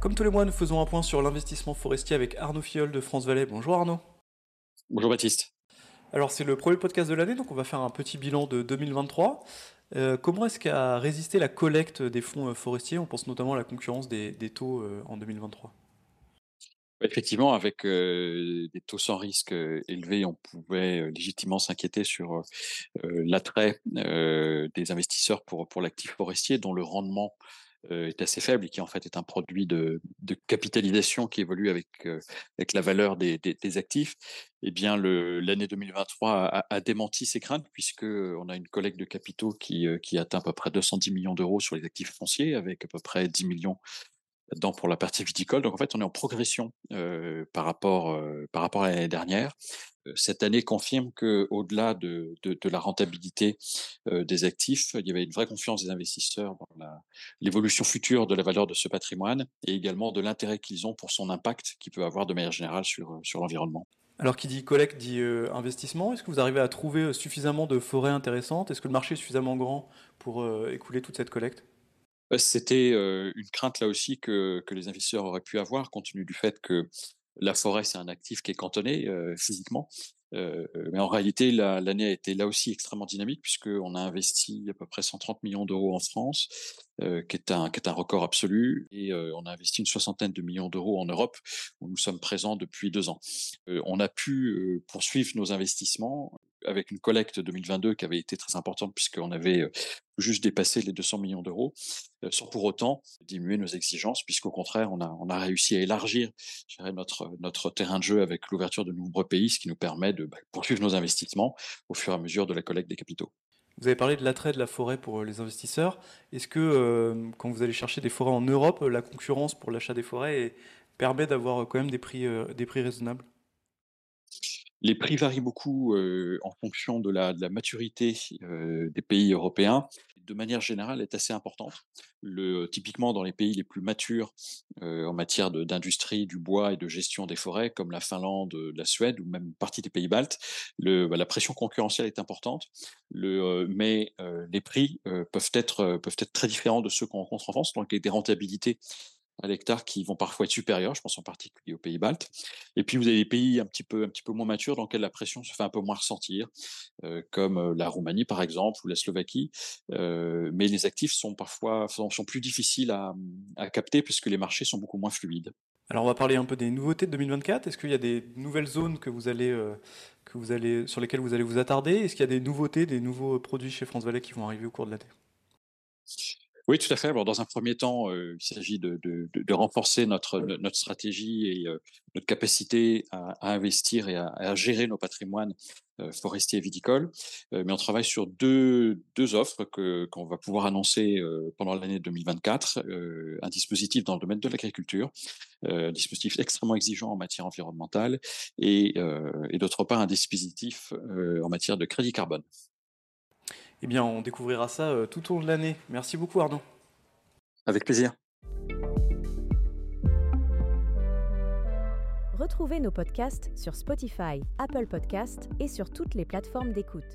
Comme tous les mois, nous faisons un point sur l'investissement forestier avec Arnaud Fiol de France Valais. Bonjour Arnaud. Bonjour Baptiste. Alors c'est le premier podcast de l'année, donc on va faire un petit bilan de 2023. Euh, comment est-ce qu'a résisté la collecte des fonds euh, forestiers? On pense notamment à la concurrence des, taux euh, en 2023. Effectivement, avec des taux sans risque élevés, on pouvait légitimement s'inquiéter sur l'attrait des investisseurs pour, pour l'actif forestier, dont le rendement est assez faible et qui en fait est un produit de, capitalisation qui évolue avec euh, la valeur des, actifs. Eh bien, l'année 2023 a, a, démenti ces craintes puisque on a une collecte de capitaux qui euh, qui atteint à peu près 210 millions d'euros sur les actifs fonciers, avec à peu près 10 millions là-dedans pour la partie viticole. Donc en fait, on est en progression euh, par rapport euh, par rapport à l'année dernière. Euh, cette année confirme que au-delà de, de, la rentabilité des actifs, il y avait une vraie confiance des investisseurs dans l'évolution future de la valeur de ce patrimoine et également de l'intérêt qu'ils ont pour son impact qui peut avoir de manière générale sur sur l'environnement. Alors qui dit collecte dit investissement. Est-ce que vous arrivez à trouver suffisamment de forêts intéressantes? Est-ce que le marché est suffisamment grand pour écouler toute cette collecte? C'était euh, une crainte là aussi que, les investisseurs auraient pu avoir, compte tenu du fait que la forêt, c'est un actif qui est cantonné physiquement. Mais en réalité, l'année a été là aussi extrêmement dynamique puisqu'on a investi à peu près 130 millions d'euros en France, qui, est un, record absolu, et on a investi une soixantaine de millions d'euros en Europe, où nous sommes présents depuis deux ans. on a pu poursuivre nos investissements avec une collecte 2022 qui avait été très importante puisqu'on avait euh, juste dépassé les 200 millions d'euros, euh, sans pour autant diminuer nos exigences, puisqu'au contraire, on a, réussi à élargir notre, terrain de jeu avec l'ouverture de nombreux pays, ce qui nous permet de bah, poursuivre nos investissements au fur et à mesure de la collecte des capitaux. Vous avez parlé de l'attrait de la forêt pour euh, les investisseurs. Est-ce que quand vous allez chercher des forêts en Europe, la concurrence pour l'achat des forêts permet d'avoir quand même des prix raisonnables? Les prix varient beaucoup en fonction de la, maturité des pays européens. De manière générale, est assez importante. Typiquement, dans les pays les plus matures en matière d'industrie du bois et de gestion des forêts, comme la Finlande, la Suède ou même partie des pays baltes, bah, la pression concurrentielle est importante. Mais les prix peuvent être peuvent être très différents de ceux qu'on rencontre en France. Donc, des rentabilités à l'hectare qui vont parfois être supérieurs, je pense en particulier aux pays baltes. Et puis vous avez des pays un petit peu un petit peu moins matures dans lesquels la pression se fait un peu moins ressentir, euh, comme euh, la Roumanie par exemple ou la Slovaquie. Euh, mais les actifs sont parfois sont, plus difficiles à, à capter puisque les marchés sont beaucoup moins fluides. Alors on va parler un peu des nouveautés de 2024. Est-ce qu'il y a des nouvelles zones que vous allez, que vous allez, sur lesquelles vous allez vous attarder? Est-ce qu'il y a des nouveautés, des nouveaux produits chez France Valais qui vont arriver au cours de l'année? Oui, tout à fait. Dans un premier temps, euh, il s'agit de, renforcer notre, stratégie et euh, notre capacité à, investir et à, gérer nos patrimoines euh, forestiers et viticoles. mais on travaille sur deux, offres qu'on va pouvoir annoncer pendant l'année 2024. un dispositif dans le domaine de l'agriculture, un dispositif extrêmement exigeant en matière environnementale, et d'autre part un dispositif en matière de crédit carbone. Eh bien, on découvrira ça euh, tout au long de l'année. Merci beaucoup, Arnaud. Avec plaisir. Retrouvez nos podcasts sur Spotify, Apple Podcasts et sur toutes les plateformes d'écoute.